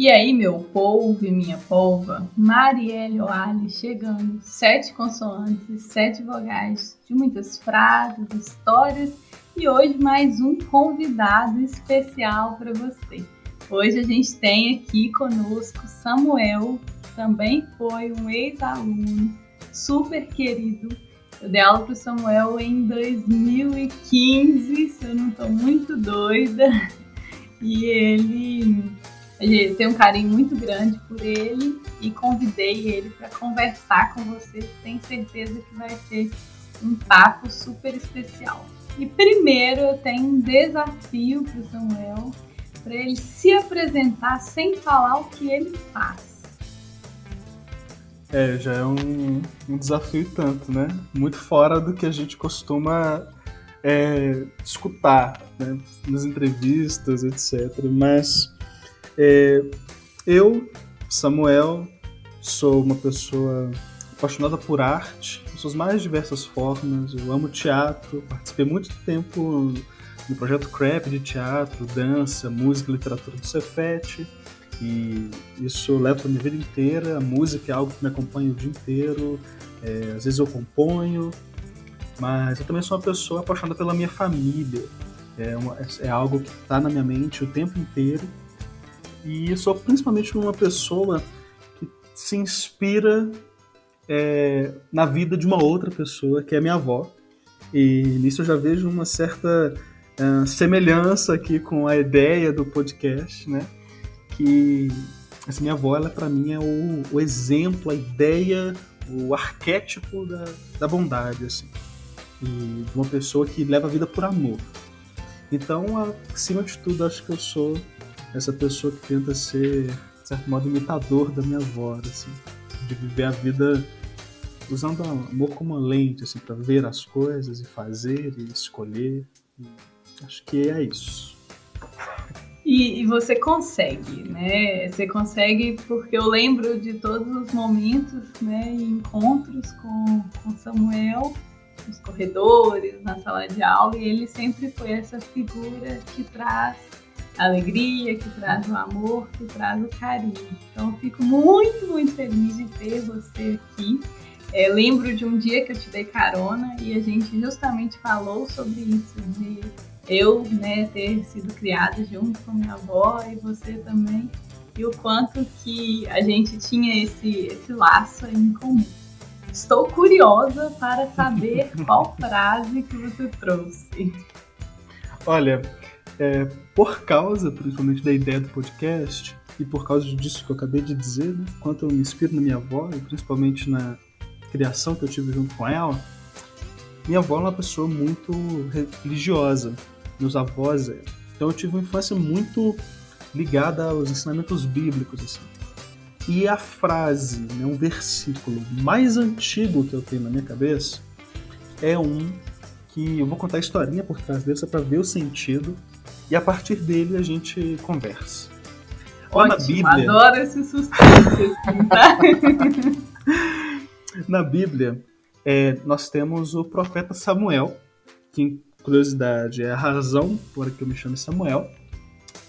E aí, meu polvo e minha polva, Marielle Oali chegando, sete consoantes, sete vogais, de muitas frases, histórias e hoje mais um convidado especial para você. Hoje a gente tem aqui conosco Samuel, também foi um ex-aluno super querido. Eu dei aula para Samuel em 2015, se eu não estou muito doida. E ele eu tenho um carinho muito grande por ele e convidei ele para conversar com você. Tenho certeza que vai ser um papo super especial. E primeiro eu tenho um desafio para o Samuel, para ele se apresentar sem falar o que ele faz. É, já é um, um desafio tanto, né? Muito fora do que a gente costuma é, escutar né? nas entrevistas, etc. Mas é, eu, Samuel, sou uma pessoa apaixonada por arte, em suas mais diversas formas. Eu amo teatro, participei muito tempo no projeto CRAP de teatro, dança, música, literatura do Cefete. E isso leva para minha vida inteira. A música é algo que me acompanha o dia inteiro. É, às vezes eu componho, mas eu também sou uma pessoa apaixonada pela minha família. É, uma, é algo que está na minha mente o tempo inteiro. E sou principalmente uma pessoa que se inspira é, na vida de uma outra pessoa, que é minha avó. E nisso eu já vejo uma certa é, semelhança aqui com a ideia do podcast, né? Que essa minha avó, ela para mim é o, o, exemplo, a ideia, o arquétipo da, da bondade, assim. E de uma pessoa que leva a vida por amor. Então, acima de tudo, acho que eu sou essa pessoa que tenta ser, de certo modo, imitador da minha avó, assim, de viver a vida usando o amor como uma lente, assim, para ver as coisas e fazer e escolher. E acho que é isso. E, e, você consegue, né? Você consegue porque eu lembro de todos os momentos, né? Encontros com, com Samuel nos corredores, na sala de aula, e ele sempre foi essa figura que traz alegria, que traz o amor, que traz o carinho. Então eu fico muito, muito feliz de ter você aqui. É, lembro de um dia que eu te dei carona e a gente justamente falou sobre isso, de eu né, ter sido criada junto com minha avó e você também, e o quanto que a gente tinha esse, esse laço em comum. Estou curiosa para saber qual frase que você trouxe. Olha, é, por causa, principalmente, da ideia do podcast, e por causa disso que eu acabei de dizer, né, quanto eu me inspiro na minha avó, e principalmente na criação que eu tive junto com ela, minha avó é uma pessoa muito religiosa, meus avós, é. então eu tive uma infância muito ligada aos ensinamentos bíblicos, assim. E a frase, né, um versículo mais antigo que eu tenho na minha cabeça é um que eu vou contar a historinha por trás dele só para ver o sentido e a partir dele a gente conversa. Ótimo, na Bíblia, adoro esse suspense. Assim, tá? na Bíblia, é, nós temos o profeta Samuel, que, curiosidade, é a razão por que eu me chamo Samuel.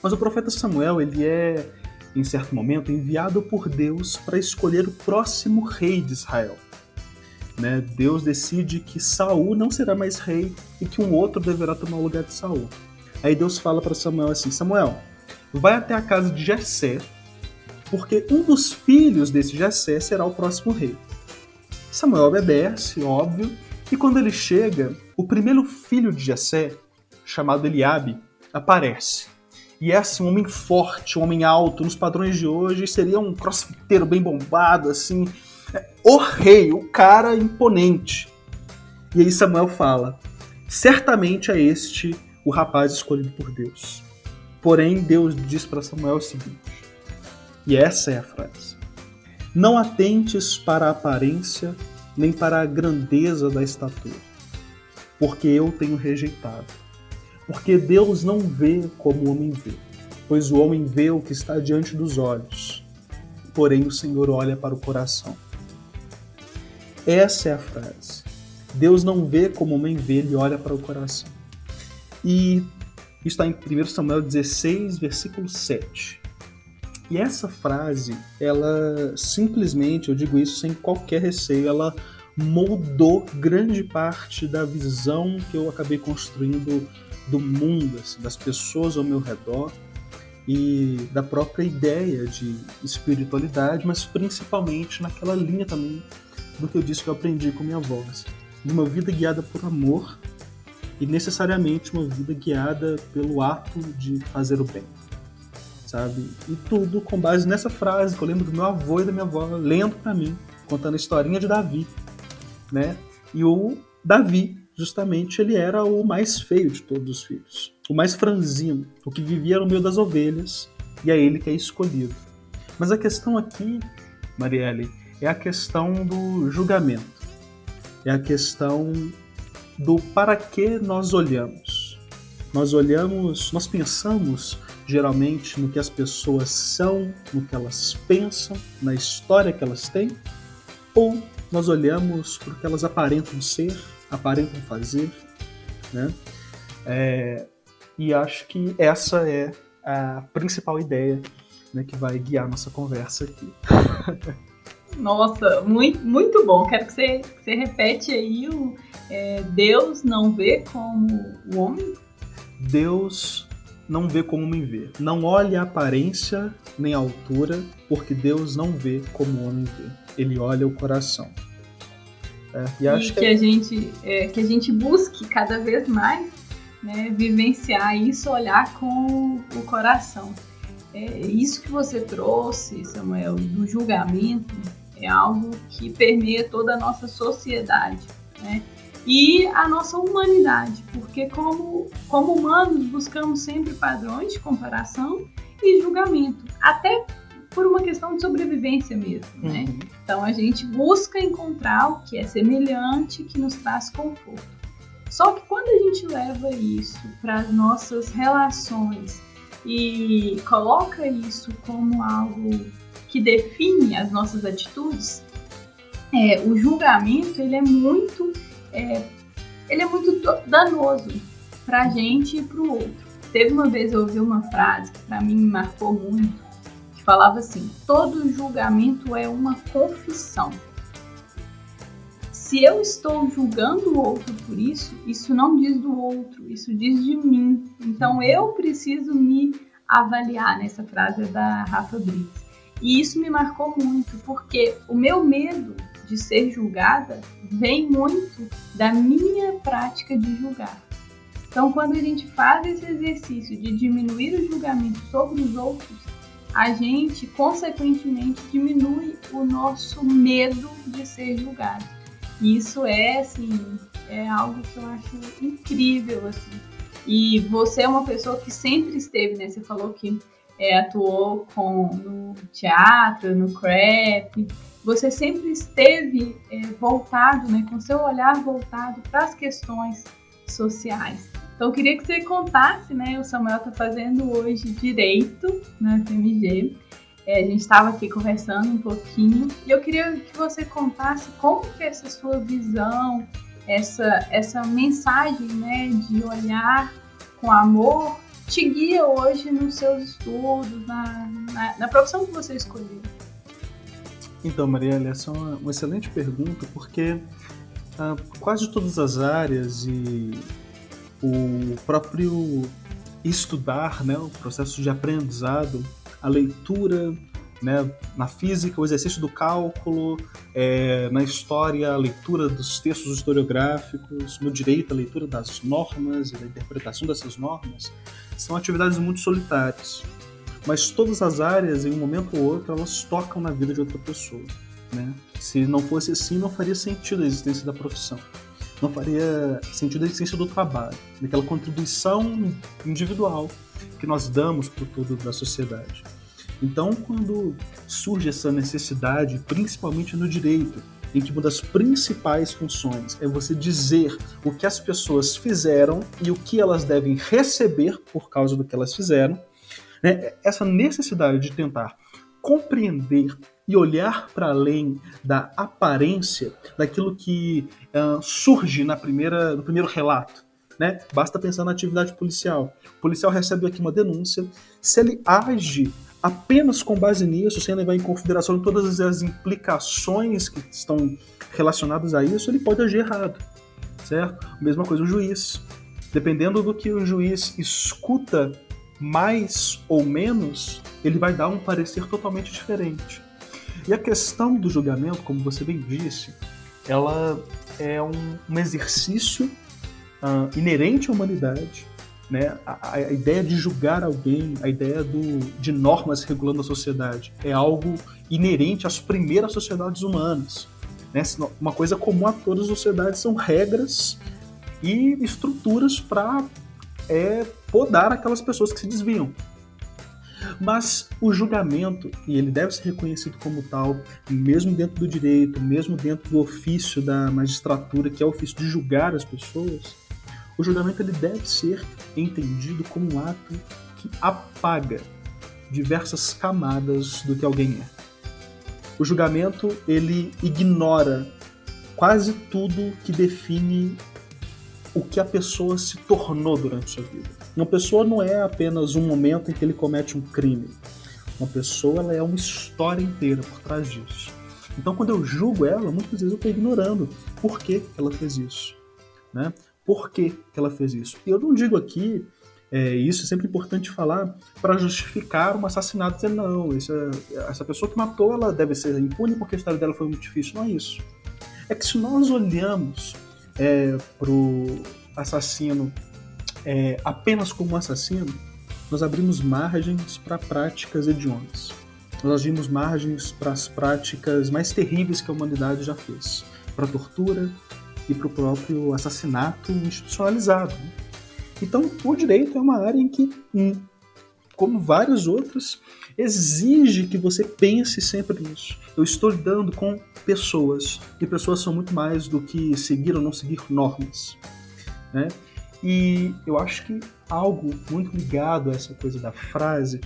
Mas o profeta Samuel, ele é, em certo momento, enviado por Deus para escolher o próximo rei de Israel. Né? Deus decide que Saul não será mais rei e que um outro deverá tomar o lugar de Saul. Aí Deus fala para Samuel assim: Samuel, vai até a casa de Jessé, porque um dos filhos desse Jessé será o próximo rei. Samuel obedece, óbvio, e quando ele chega, o primeiro filho de Jessé, chamado Eliabe, aparece. E é assim, um homem forte, um homem alto, nos padrões de hoje, seria um crossfiteiro bem bombado, assim, é, o rei, o cara imponente. E aí Samuel fala: certamente é este o rapaz escolhido por Deus. Porém, Deus diz para Samuel o seguinte, e essa é a frase: Não atentes para a aparência, nem para a grandeza da estatura, porque eu tenho rejeitado. Porque Deus não vê como o homem vê, pois o homem vê o que está diante dos olhos, porém o Senhor olha para o coração. Essa é a frase. Deus não vê como o homem vê, ele olha para o coração. E está em 1 Samuel 16, versículo 7. E essa frase, ela simplesmente, eu digo isso sem qualquer receio, ela moldou grande parte da visão que eu acabei construindo do mundo, assim, das pessoas ao meu redor e da própria ideia de espiritualidade, mas principalmente naquela linha também do que eu disse que eu aprendi com minha assim, de uma vida guiada por amor e necessariamente uma vida guiada pelo ato de fazer o bem, sabe? E tudo com base nessa frase que eu lembro do meu avô e da minha avó lendo para mim, contando a historinha de Davi, né? E o Davi, justamente, ele era o mais feio de todos os filhos, o mais franzino, o que vivia no meio das ovelhas, e é ele que é escolhido. Mas a questão aqui, Marielle, é a questão do julgamento. É a questão do para que nós olhamos. Nós olhamos, nós pensamos geralmente no que as pessoas são, no que elas pensam, na história que elas têm, ou nós olhamos para o que elas aparentam ser, aparentam fazer, né? É, e acho que essa é a principal ideia né, que vai guiar nossa conversa aqui. Nossa, muito, muito bom. Quero que você, que você repete aí o é, Deus não vê como o homem? Deus não vê como me vê. Não olhe a aparência nem a altura, porque Deus não vê como o homem vê. Ele olha o coração. É, e, acho que, que, a gente, é, que a gente busque cada vez mais né, vivenciar isso, olhar com o coração. É, isso que você trouxe, Samuel, do julgamento, é algo que permeia toda a nossa sociedade. Né? E a nossa humanidade, porque como, como humanos buscamos sempre padrões de comparação e julgamento, até por uma questão de sobrevivência mesmo, né? Uhum. Então a gente busca encontrar o que é semelhante, que nos traz conforto. Só que quando a gente leva isso para as nossas relações e coloca isso como algo que define as nossas atitudes, é, o julgamento ele é muito é, ele é muito danoso para a gente e para o outro. Teve uma vez eu ouvi uma frase que para mim me marcou muito, que falava assim: todo julgamento é uma confissão. Se eu estou julgando o outro por isso, isso não diz do outro, isso diz de mim. Então eu preciso me avaliar nessa frase da Rafa Brits. E isso me marcou muito, porque o meu medo de ser julgada vem muito da minha prática de julgar. Então, quando a gente faz esse exercício de diminuir o julgamento sobre os outros, a gente, consequentemente, diminui o nosso medo de ser julgado. E isso é, assim, é algo que eu acho incrível, assim. E você é uma pessoa que sempre esteve, né? Você falou que é, atuou com, no teatro, no crepe, você sempre esteve é, voltado, né, com seu olhar voltado para as questões sociais. Então, eu queria que você contasse, né, o Samuel está fazendo hoje Direito na FMG, é, a gente estava aqui conversando um pouquinho, e eu queria que você contasse como que essa sua visão, essa, essa mensagem, né, de olhar com amor, te guia hoje nos seus estudos, na, na, na profissão que você escolheu. Então, Marielle, essa é uma, uma excelente pergunta, porque ah, quase todas as áreas e o próprio estudar, né, o processo de aprendizado, a leitura, né, na física, o exercício do cálculo, é, na história, a leitura dos textos historiográficos, no direito, a leitura das normas e a interpretação dessas normas, são atividades muito solitárias mas todas as áreas, em um momento ou outro, elas tocam na vida de outra pessoa. Né? Se não fosse assim, não faria sentido a existência da profissão. Não faria sentido a existência do trabalho, daquela contribuição individual que nós damos para o todo da sociedade. Então, quando surge essa necessidade, principalmente no direito, em que uma das principais funções é você dizer o que as pessoas fizeram e o que elas devem receber por causa do que elas fizeram, né? Essa necessidade de tentar compreender e olhar para além da aparência daquilo que uh, surge na primeira, no primeiro relato. Né? Basta pensar na atividade policial. O policial recebe aqui uma denúncia. Se ele age apenas com base nisso, sem levar em consideração todas as implicações que estão relacionadas a isso, ele pode agir errado, certo? Mesma coisa o juiz. Dependendo do que o juiz escuta mais ou menos, ele vai dar um parecer totalmente diferente. E a questão do julgamento, como você bem disse, ela é um, um exercício uh, inerente à humanidade, né? A, a, ideia de julgar alguém, a ideia do, de normas regulando a sociedade, é algo inerente às primeiras sociedades humanas. Né? Uma coisa comum a todas as sociedades são regras e estruturas para é, podar aquelas pessoas que se desviam. Mas o julgamento, e ele deve ser reconhecido como tal, mesmo dentro do direito, mesmo dentro do ofício da magistratura, que é o ofício de julgar as pessoas, o julgamento ele deve ser entendido como um ato que apaga diversas camadas do que alguém é. O julgamento ele ignora quase tudo que define o que a pessoa se tornou durante sua vida. Uma pessoa não é apenas um momento em que ele comete um crime. Uma pessoa ela é uma história inteira por trás disso. Então, quando eu julgo ela, muitas vezes eu estou ignorando por que ela fez isso. Né? Por que ela fez isso? E eu não digo aqui, é, isso é sempre importante falar, para justificar um assassinato, dizer, não, essa, essa pessoa que matou, ela deve ser impune porque a história dela foi muito difícil. Não é isso. É que se nós olhamos é, pro assassino é, apenas como assassino, nós abrimos margens para práticas hediondas. Nós abrimos margens para as práticas mais terríveis que a humanidade já fez, para tortura e para o próprio assassinato institucionalizado. Né? Então, o direito é uma área em que, como várias outras, exige que você pense sempre nisso. Eu estou lidando com pessoas, e pessoas são muito mais do que seguir ou não seguir normas. Né? E eu acho que algo muito ligado a essa coisa da frase,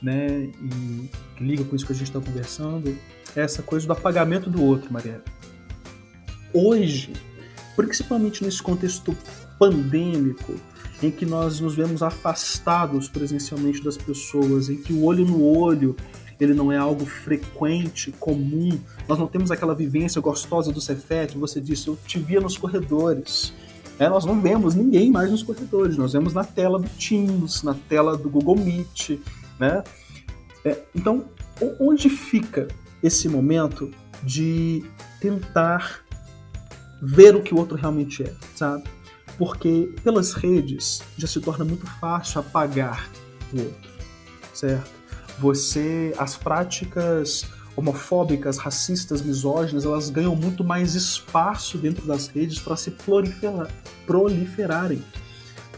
né, e que liga com isso que a gente está conversando, é essa coisa do apagamento do outro, Maria. Hoje, principalmente nesse contexto pandêmico, em que nós nos vemos afastados presencialmente das pessoas, em que o olho no olho ele não é algo frequente, comum. Nós não temos aquela vivência gostosa do Cefet. Você disse, eu te via nos corredores. É, nós não vemos ninguém mais nos corredores. Nós vemos na tela do Teams, na tela do Google Meet, né? É, então, onde fica esse momento de tentar ver o que o outro realmente é, sabe? Porque pelas redes já se torna muito fácil apagar o outro, certo? Você, as práticas homofóbicas, racistas, misóginas, elas ganham muito mais espaço dentro das redes para se proliferar, proliferarem,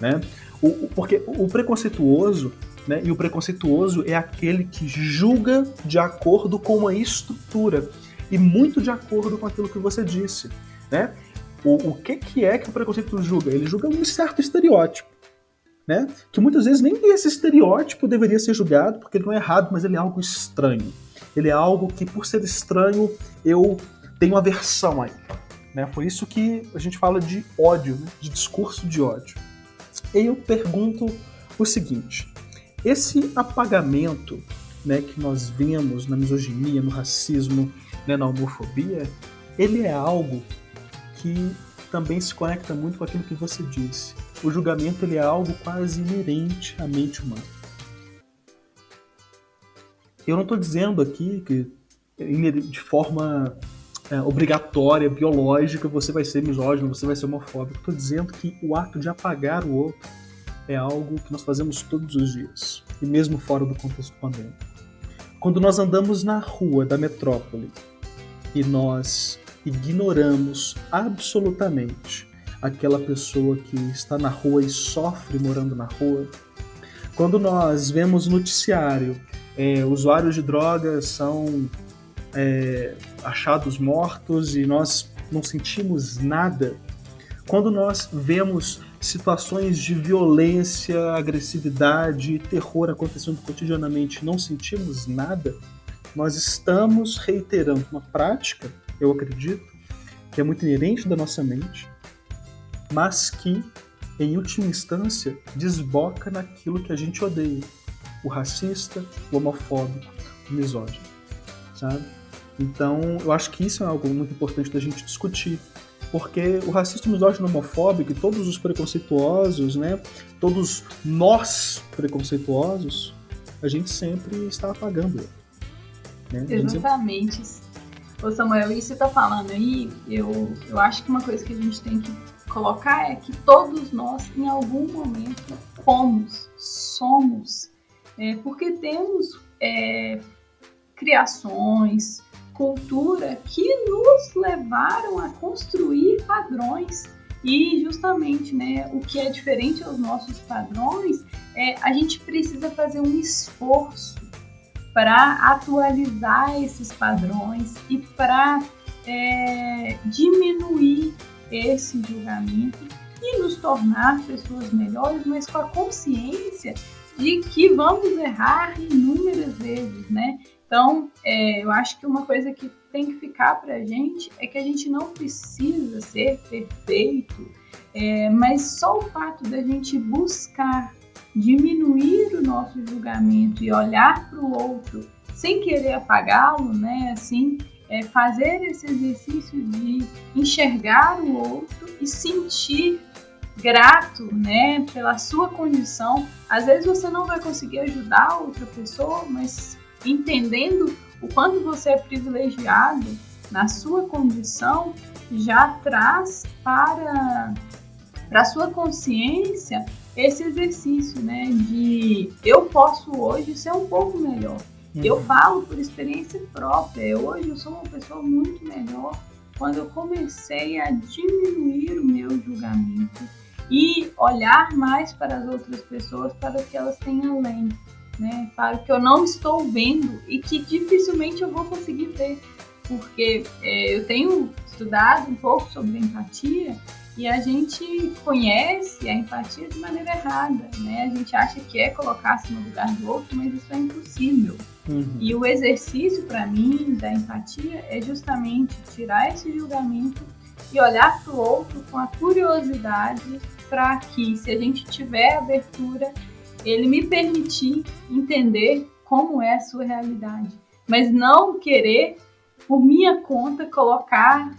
né? O, porque o preconceituoso, né, e o preconceituoso é aquele que julga de acordo com uma estrutura e muito de acordo com aquilo que você disse. Né? O, o que, que é que o preconceito julga? Ele julga um certo estereótipo. Né? Que muitas vezes nem esse estereótipo deveria ser julgado, porque ele não é errado, mas ele é algo estranho. Ele é algo que, por ser estranho, eu tenho aversão a ele. Né? Por isso que a gente fala de ódio, né? de discurso de ódio. E eu pergunto o seguinte: esse apagamento né, que nós vemos na misoginia, no racismo, né, na homofobia, ele é algo que também se conecta muito com aquilo que você disse. O julgamento ele é algo quase inerente à mente humana. Eu não estou dizendo aqui que de forma é, obrigatória, biológica, você vai ser misógino, você vai ser homofóbico. Estou dizendo que o ato de apagar o outro é algo que nós fazemos todos os dias, e mesmo fora do contexto pandêmico. Quando nós andamos na rua da metrópole e nós ignoramos absolutamente aquela pessoa que está na rua e sofre morando na rua. Quando nós vemos noticiário, é, usuários de drogas são é, achados mortos e nós não sentimos nada. Quando nós vemos situações de violência, agressividade, terror acontecendo cotidianamente, não sentimos nada, nós estamos reiterando uma prática eu acredito, que é muito inerente da nossa mente, mas que, em última instância, desboca naquilo que a gente odeia. o racista, o homofóbico, o misógino, sabe? Então, eu acho que isso é algo muito importante da gente discutir, porque o racista, o misógino, homofóbico e todos os preconceituosos, né, todos nós preconceituosos, a gente sempre está apagando. Né? Exatamente. Sempre... Ô Samuel, isso você está falando aí, eu, eu acho que uma coisa que a gente tem que colocar é que todos nós, em algum momento, fomos, somos, é, porque temos é, criações, cultura que nos levaram a construir padrões. E justamente, né, o que é diferente aos nossos padrões é a gente precisa fazer um esforço para atualizar esses padrões e para é, diminuir esse julgamento e nos tornar pessoas melhores, mas com a consciência de que vamos errar inúmeras vezes, né? Então, é, eu acho que uma coisa que tem que ficar para a gente é que a gente não precisa ser perfeito, é, mas só o fato da gente buscar diminuir o nosso julgamento e olhar para o outro sem querer apagá-lo, né? Assim, é fazer esse exercício de enxergar o outro e sentir grato, né, pela sua condição. Às vezes você não vai conseguir ajudar outra pessoa, mas entendendo o quanto você é privilegiado na sua condição, já traz para para sua consciência esse exercício, né, de eu posso hoje ser um pouco melhor. Uhum. Eu falo por experiência própria. Hoje eu sou uma pessoa muito melhor quando eu comecei a diminuir o meu julgamento e olhar mais para as outras pessoas para o que elas têm além, né? Para o que eu não estou vendo e que dificilmente eu vou conseguir ver, porque é, eu tenho estudado um pouco sobre empatia e a gente conhece a empatia de maneira errada, né? A gente acha que é colocar-se no lugar do outro, mas isso é impossível. Uhum. E o exercício para mim da empatia é justamente tirar esse julgamento e olhar para o outro com a curiosidade para que, se a gente tiver abertura, ele me permitir entender como é a sua realidade, mas não querer por minha conta colocar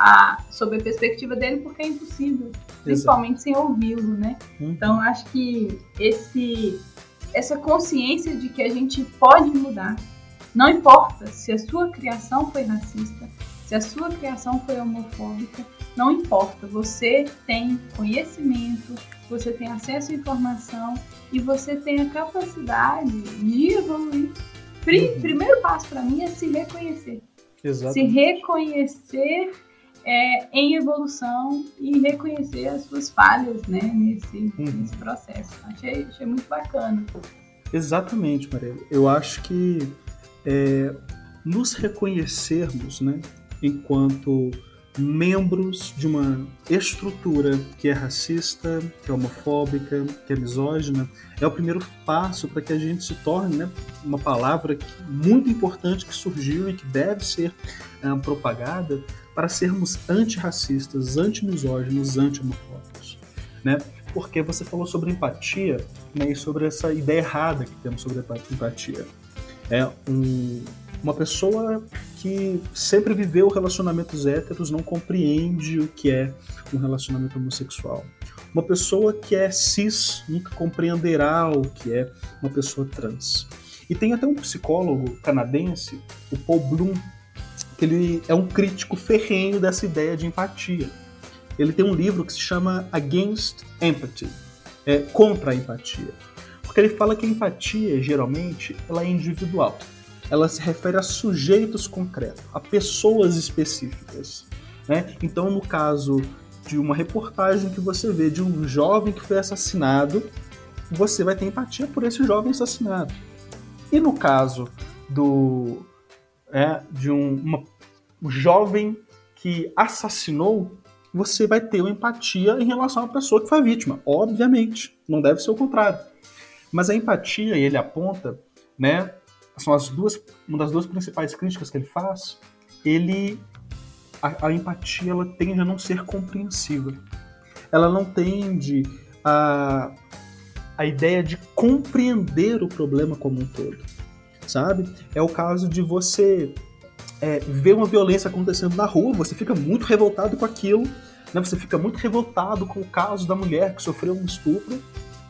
a, sob a perspectiva dele, porque é impossível, principalmente Exato. sem ouvi-lo, né? Uhum. Então, acho que esse, essa consciência de que a gente pode mudar, não importa se a sua criação foi racista, se a sua criação foi homofóbica, não importa, você tem conhecimento, você tem acesso à informação e você tem a capacidade de evoluir. Uhum. Primeiro passo para mim é se reconhecer. Exatamente. Se reconhecer é, em evolução e reconhecer as suas falhas né, nesse, uhum. nesse processo. Achei, achei muito bacana. Exatamente, Maria. Eu acho que é, nos reconhecermos né, enquanto membros de uma estrutura que é racista, que é homofóbica, que é misógina, é o primeiro passo para que a gente se torne né, uma palavra muito importante que surgiu e que deve ser uh, propagada para sermos antirracistas, antimisóginos, anti-homofóbicos. Né? Porque você falou sobre empatia né, e sobre essa ideia errada que temos sobre empatia. É um, uma pessoa que sempre viveu relacionamentos héteros não compreende o que é um relacionamento homossexual. Uma pessoa que é cis nunca compreenderá o que é uma pessoa trans. E tem até um psicólogo canadense, o Paul Bloom, que ele é um crítico ferrenho dessa ideia de empatia. Ele tem um livro que se chama Against Empathy, é, contra a empatia. Porque ele fala que a empatia, geralmente, ela é individual ela se refere a sujeitos concretos, a pessoas específicas. Né? Então, no caso de uma reportagem que você vê de um jovem que foi assassinado, você vai ter empatia por esse jovem assassinado. E no caso do é, de um, uma, um jovem que assassinou, você vai ter uma empatia em relação à pessoa que foi vítima. Obviamente, não deve ser o contrário. Mas a empatia, ele aponta, né, são as duas, uma das duas principais críticas que ele faz, ele a, a, empatia ela tende a não ser compreensiva. Ela não tende a, a ideia de compreender o problema como um todo, sabe? É o caso de você é, ver uma violência acontecendo na rua, você fica muito revoltado com aquilo, né? Você fica muito revoltado com o caso da mulher que sofreu um estupro,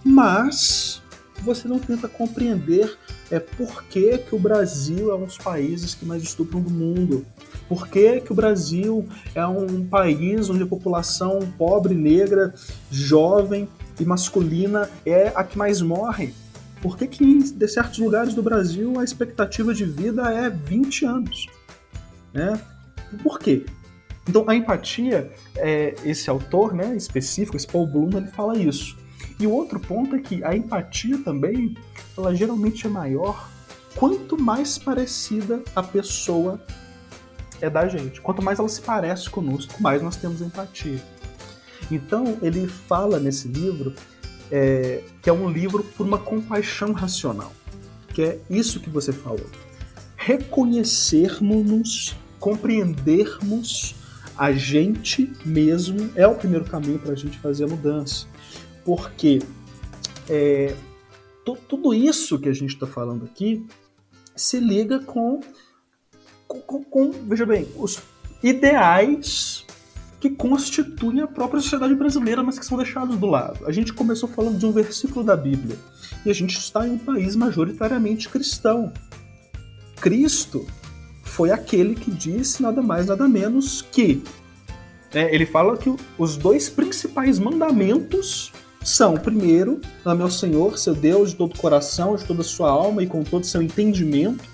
mas você não tenta compreender é por que, que o Brasil é um dos países que mais estupram do mundo. Por que, que o Brasil é um país onde a população pobre, negra, jovem e masculina é a que mais morre? Por que, que em certos lugares do Brasil a expectativa de vida é 20 anos? Né? Por quê? Então a empatia, é, esse autor né, específico, esse Paul Bloom, ele fala isso. E o outro ponto é que a empatia também, ela geralmente é maior quanto mais parecida a pessoa é da gente. Quanto mais ela se parece conosco, mais nós temos empatia. Então ele fala nesse livro é, que é um livro por uma compaixão racional, que é isso que você falou. Reconhecermos-nos, compreendermos a gente mesmo é o primeiro caminho para a gente fazer a mudança porque é, tudo isso que a gente está falando aqui se liga com, com, com, veja bem, os ideais que constituem a própria sociedade brasileira, mas que são deixados do lado. A gente começou falando de um versículo da Bíblia e a gente está em um país majoritariamente cristão. Cristo foi aquele que disse nada mais, nada menos que. É, ele fala que os dois principais mandamentos são, primeiro, ame ao Senhor, seu Deus, de todo o coração, de toda a sua alma e com todo o seu entendimento.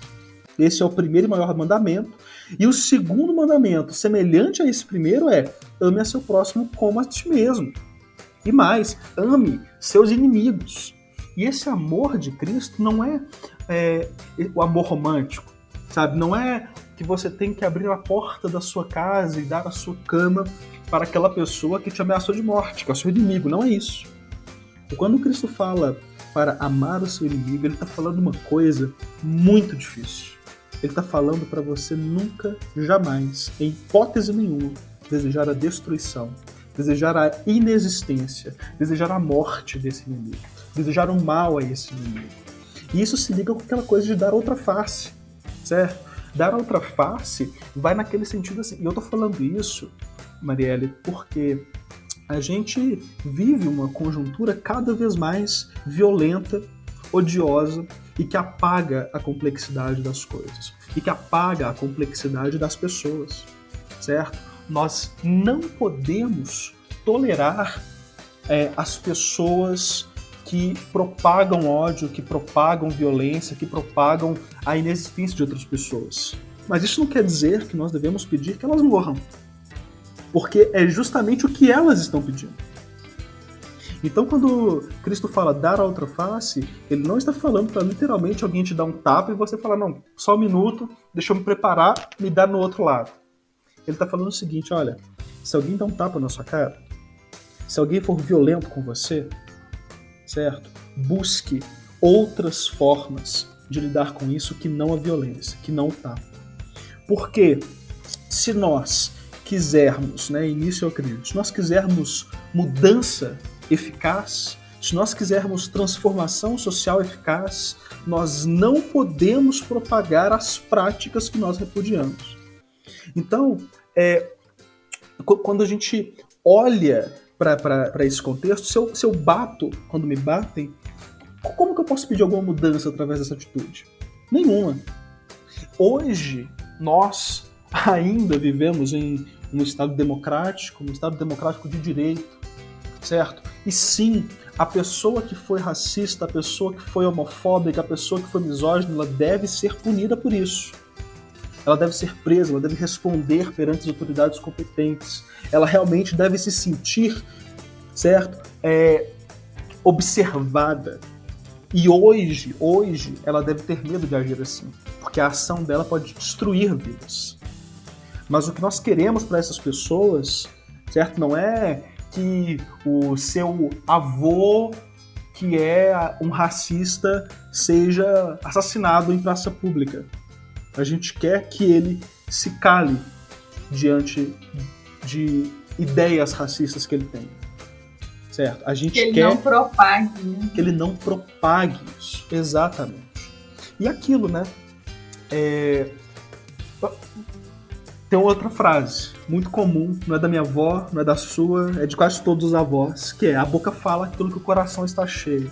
Esse é o primeiro e maior mandamento. E o segundo mandamento, semelhante a esse primeiro, é ame a seu próximo como a ti mesmo. E mais, ame seus inimigos. E esse amor de Cristo não é, é o amor romântico, sabe? Não é que você tem que abrir a porta da sua casa e dar a sua cama para aquela pessoa que te ameaçou de morte, que é o seu inimigo. Não é isso. Quando Cristo fala para amar o seu inimigo, ele está falando uma coisa muito difícil. Ele está falando para você nunca, jamais, em hipótese nenhuma, desejar a destruição, desejar a inexistência, desejar a morte desse inimigo, desejar o mal a esse inimigo. E isso se liga com aquela coisa de dar outra face, certo? Dar outra face vai naquele sentido assim. E eu tô falando isso, Marielle, porque a gente vive uma conjuntura cada vez mais violenta, odiosa e que apaga a complexidade das coisas e que apaga a complexidade das pessoas, certo? Nós não podemos tolerar é, as pessoas que propagam ódio, que propagam violência, que propagam a inexistência de outras pessoas. Mas isso não quer dizer que nós devemos pedir que elas morram porque é justamente o que elas estão pedindo. Então, quando Cristo fala dar a outra face, ele não está falando para literalmente alguém te dar um tapa e você falar, não, só um minuto, deixa eu me preparar, me dar no outro lado. Ele está falando o seguinte: olha, se alguém dá um tapa na sua cara, se alguém for violento com você, certo? Busque outras formas de lidar com isso que não a violência, que não o tapa. Porque se nós quisermos, né, início eu acredito, se nós quisermos mudança eficaz, se nós quisermos transformação social eficaz, nós não podemos propagar as práticas que nós repudiamos. Então, é, quando a gente olha para esse contexto, se eu, se eu bato quando me batem, como que eu posso pedir alguma mudança através dessa atitude? Nenhuma. Hoje, nós ainda vivemos em um Estado democrático, um Estado democrático de direito, certo? E sim, a pessoa que foi racista, a pessoa que foi homofóbica, a pessoa que foi misógina, ela deve ser punida por isso. Ela deve ser presa, ela deve responder perante as autoridades competentes. Ela realmente deve se sentir, certo? É, observada. E hoje, hoje, ela deve ter medo de agir assim, porque a ação dela pode destruir vidas. Mas o que nós queremos para essas pessoas, certo? Não é que o seu avô, que é um racista, seja assassinado em praça pública. A gente quer que ele se cale diante de ideias racistas que ele tem. certo? A gente que ele quer não propague. Né? que ele não propague isso, exatamente. E aquilo, né? É... Tem outra frase muito comum, não é da minha avó, não é da sua, é de quase todos os avós, que é a boca fala aquilo que o coração está cheio.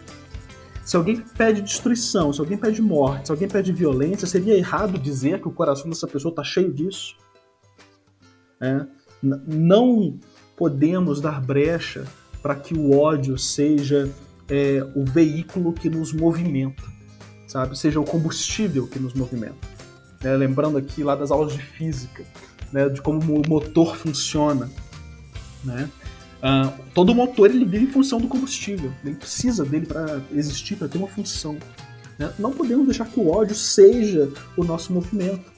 Se alguém pede destruição, se alguém pede morte, se alguém pede violência, seria errado dizer que o coração dessa pessoa está cheio disso? É. Não podemos dar brecha para que o ódio seja é, o veículo que nos movimenta, sabe? Seja o combustível que nos movimenta. É, lembrando aqui lá das aulas de física, né, de como o motor funciona, né? Uh, todo motor ele vive em função do combustível, ele precisa dele para existir, para ter uma função. Né? Não podemos deixar que o ódio seja o nosso movimento.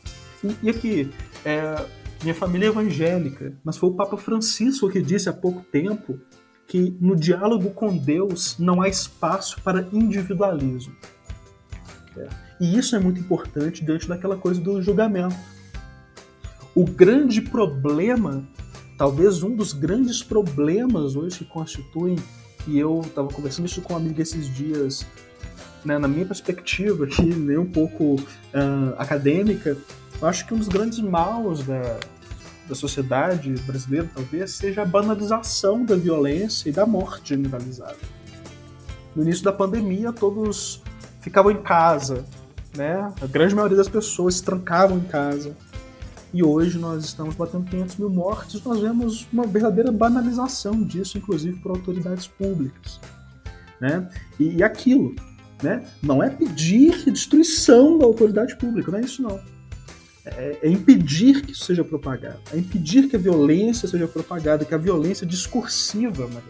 E, e aqui, é, minha família é evangélica, mas foi o Papa Francisco que disse há pouco tempo que no diálogo com Deus não há espaço para individualismo. É. E isso é muito importante diante daquela coisa do julgamento. O grande problema talvez um dos grandes problemas hoje que constituem, e eu estava conversando isso com uma amiga esses dias, né, na minha perspectiva aqui, nem um pouco uh, acadêmica, eu acho que um dos grandes maus da, da sociedade brasileira, talvez, seja a banalização da violência e da morte generalizada. No início da pandemia, todos ficavam em casa, né? A grande maioria das pessoas se trancavam em casa e hoje nós estamos batendo 500 mil mortes, nós vemos uma verdadeira banalização disso, inclusive por autoridades públicas. Né? E, e aquilo, né? não é pedir destruição da autoridade pública, não é isso não. É, é, impedir que isso seja propagado, é impedir que a violência seja propagada, que a violência discursiva Maria,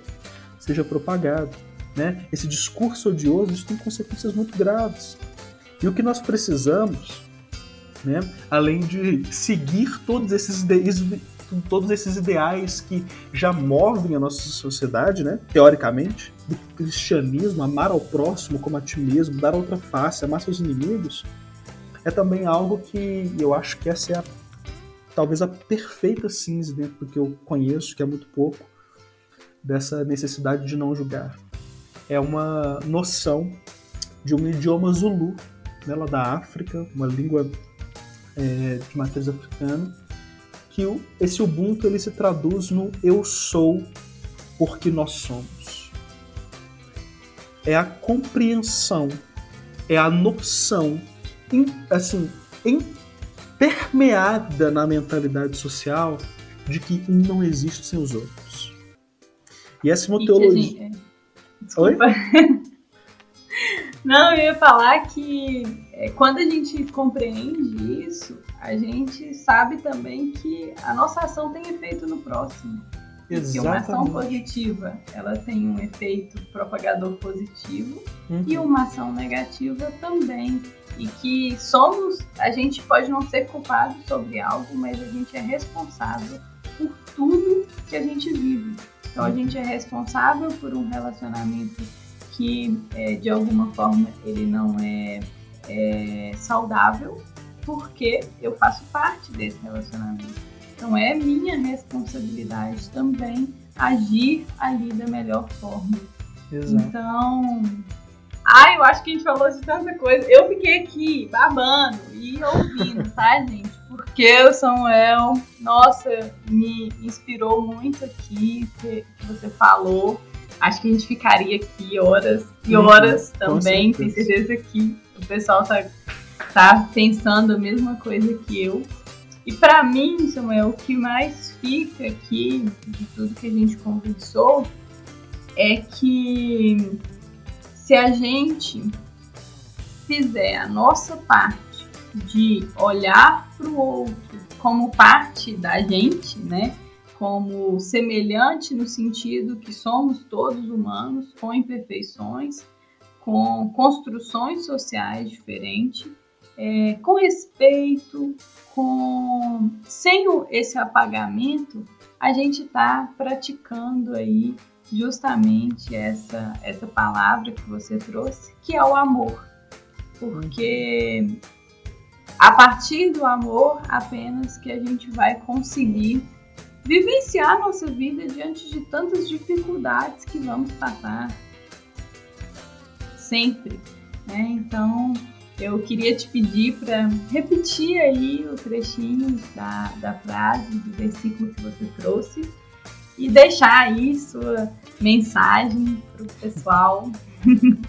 seja propagada. Né? Esse discurso odioso isso tem consequências muito graves. E o que nós precisamos né? além de seguir todos esses, todos esses ideais que já movem a nossa sociedade, né? teoricamente, do cristianismo, amar ao próximo como a ti mesmo, dar outra face, amar seus inimigos, é também algo que eu acho que essa é a, talvez a perfeita síntese dentro do que eu conheço, que é muito pouco, dessa necessidade de não julgar. É uma noção de um idioma zulu, né, lá da África, uma língua é, de matriz africana, que o, esse Ubuntu ele se traduz no eu sou porque nós somos. É a compreensão, é a noção, in, assim, permeada na mentalidade social de que um não existe sem os outros. E essa é uma teologia. Desculpa. Oi? Não, eu ia falar que é, quando a gente compreende isso, a gente sabe também que a nossa ação tem efeito no próximo. Exatamente. Que uma ação positiva, ela tem um efeito propagador positivo uhum. e uma ação negativa também. E que somos, a gente pode não ser culpado sobre algo, mas a gente é responsável por tudo que a gente vive. Então a gente é responsável por um relacionamento que é, de alguma forma ele não é, é saudável, porque eu faço parte desse relacionamento. Então é minha responsabilidade também agir ali da melhor forma. Exato. Então, ai, eu acho que a gente falou de tanta coisa. Eu fiquei aqui babando e ouvindo, tá, gente? Porque o Samuel, nossa, me inspirou muito aqui que você falou. Acho que a gente ficaria aqui horas e uhum, horas também. Tenho certeza que o pessoal tá, tá pensando a mesma coisa que eu. E para mim, Samuel, o que mais fica aqui de tudo que a gente conversou é que se a gente fizer a nossa parte de olhar para o outro como parte da gente, né? como semelhante no sentido que somos todos humanos, com imperfeições, com construções sociais diferentes, é, com respeito, com sem esse apagamento, a gente está praticando aí justamente essa, essa palavra que você trouxe, que é o amor. Porque a partir do amor apenas que a gente vai conseguir vivenciar nossa vida diante de tantas dificuldades que vamos passar sempre. Né? Então, eu queria te pedir para repetir aí o trechinho da, da frase, do versículo que você trouxe e deixar aí sua mensagem para o pessoal.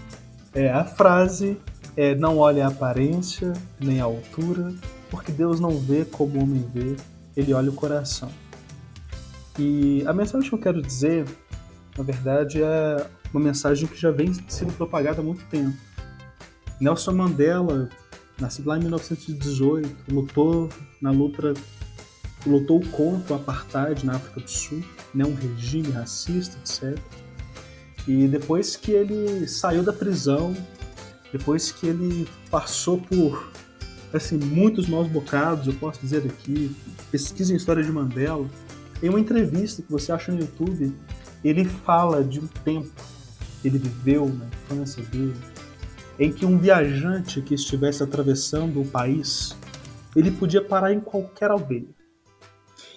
É, a frase é não olhe a aparência nem a altura, porque Deus não vê como o homem vê, ele olha o coração. E a mensagem que eu quero dizer, na verdade, é uma mensagem que já vem sendo propagada há muito tempo. Nelson Mandela, nascido lá em 1918, lutou na luta lutou contra o apartheid na África do Sul, né, um regime racista, etc. E depois que ele saiu da prisão, depois que ele passou por assim muitos maus bocados, eu posso dizer aqui, pesquisa em história de Mandela, em uma entrevista que você acha no YouTube, ele fala de um tempo que ele viveu na infância dele, em que um viajante que estivesse atravessando o país, ele podia parar em qualquer aldeia.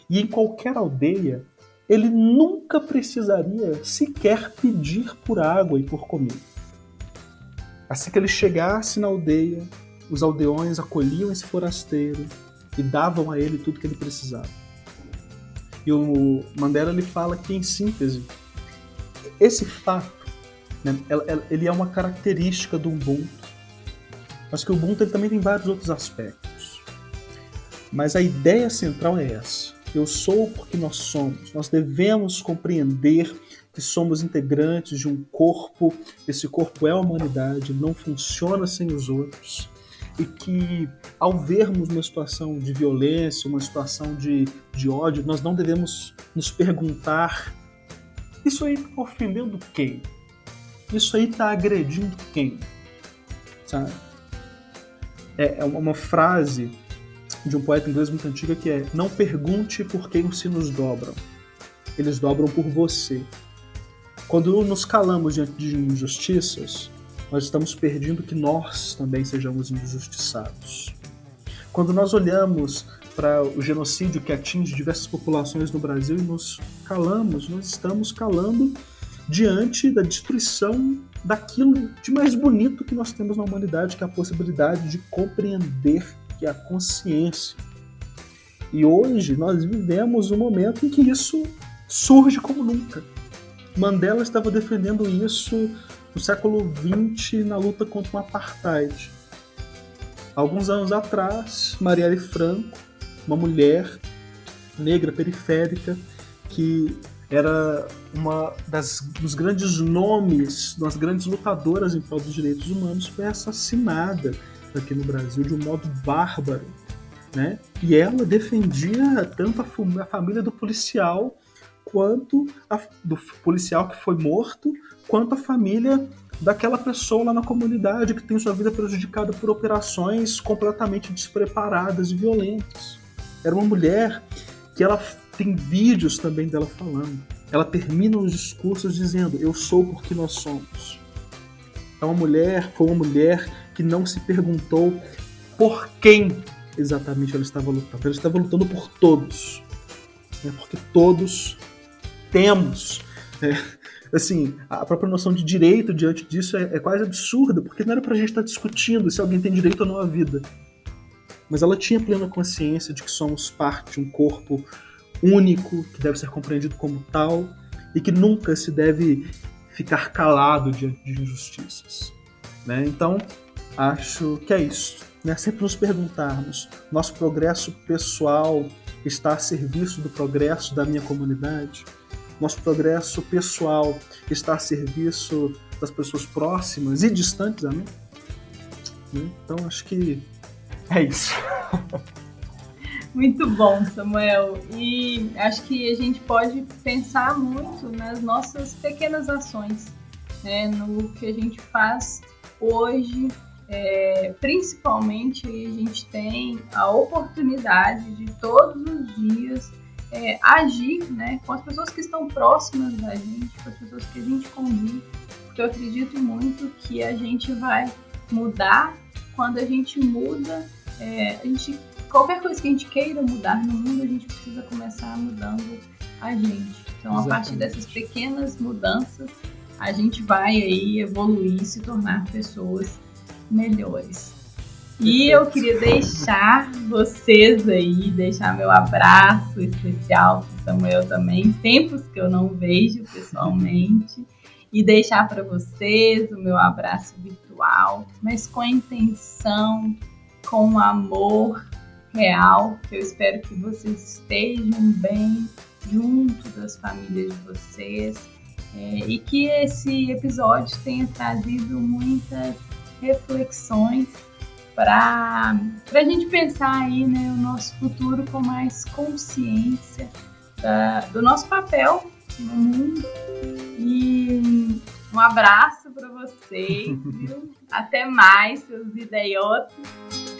E em qualquer aldeia, ele nunca precisaria sequer pedir por água e por comida. Assim que ele chegasse na aldeia, os aldeões acolhiam esse forasteiro e davam a ele tudo que ele precisava. E o Mandela ele fala que, em síntese, esse fato né, ele é uma característica do Ubuntu, mas que o Ubuntu ele também tem vários outros aspectos. Mas a ideia central é essa. Eu sou porque nós somos. Nós devemos compreender que somos integrantes de um corpo. Esse corpo é a humanidade, não funciona sem os outros e que ao vermos uma situação de violência, uma situação de, de ódio, nós não devemos nos perguntar: isso aí está ofendendo quem? Isso aí está agredindo quem? Sabe? É, é uma frase de um poeta inglês muito antiga que é: Não pergunte por quem os sinos dobram, eles dobram por você. Quando nos calamos diante de injustiças, nós estamos perdendo que nós também sejamos injustiçados. Quando nós olhamos para o genocídio que atinge diversas populações no Brasil e nos calamos, nós estamos calando diante da destruição daquilo de mais bonito que nós temos na humanidade, que é a possibilidade de compreender, que é a consciência. E hoje nós vivemos um momento em que isso surge como nunca. Mandela estava defendendo isso no século XX na luta contra o apartheid. Alguns anos atrás, Marielle Franco, uma mulher negra periférica que era uma das, dos grandes nomes, das grandes lutadoras em prol dos direitos humanos, foi assassinada aqui no Brasil de um modo bárbaro. Né? E ela defendia tanto a, família do policial quanto a, do policial que foi morto, quanto a família daquela pessoa lá na comunidade que tem sua vida prejudicada por operações completamente despreparadas e violentas. Era uma mulher que ela tem vídeos também dela falando. Ela termina os discursos dizendo: "Eu sou porque nós somos". É uma mulher, foi uma mulher que não se perguntou por quem exatamente ela estava lutando. Ela estava lutando por todos. Né? Porque todos temos. Né? Assim, a própria noção de direito diante disso é, é quase absurda, porque não era pra gente estar discutindo se alguém tem direito ou não à vida. Mas ela tinha plena consciência de que somos parte de um corpo único, que deve ser compreendido como tal, e que nunca se deve ficar calado diante de injustiças. Né? Então, acho que é isso. Né? Sempre nos perguntarmos: nosso progresso pessoal está a serviço do progresso da minha comunidade? Nosso progresso pessoal está a serviço das pessoas próximas e distantes a mim. Né? Então acho que é isso. Muito bom, Samuel. E acho que a gente pode pensar muito nas nossas pequenas ações, né? no que a gente faz hoje. É, principalmente a gente tem a oportunidade de todos os dias é, agir né, com as pessoas que estão próximas da gente, com as pessoas que a gente convive, porque eu acredito muito que a gente vai mudar quando a gente muda, é, a gente, qualquer coisa que a gente queira mudar no mundo, a gente precisa começar mudando a gente. Então, a partir dessas pequenas mudanças, a gente vai aí evoluir se tornar pessoas melhores. E eu queria deixar vocês aí, deixar meu abraço especial para Samuel também, tempos que eu não vejo pessoalmente, e deixar para vocês o meu abraço virtual, mas com a intenção, com amor real, que eu espero que vocês estejam bem junto das famílias de vocês. É, e que esse episódio tenha trazido muitas reflexões para a gente pensar aí né, o nosso futuro com mais consciência da, do nosso papel no mundo. E um abraço para vocês, viu? Até mais, seus idiotas.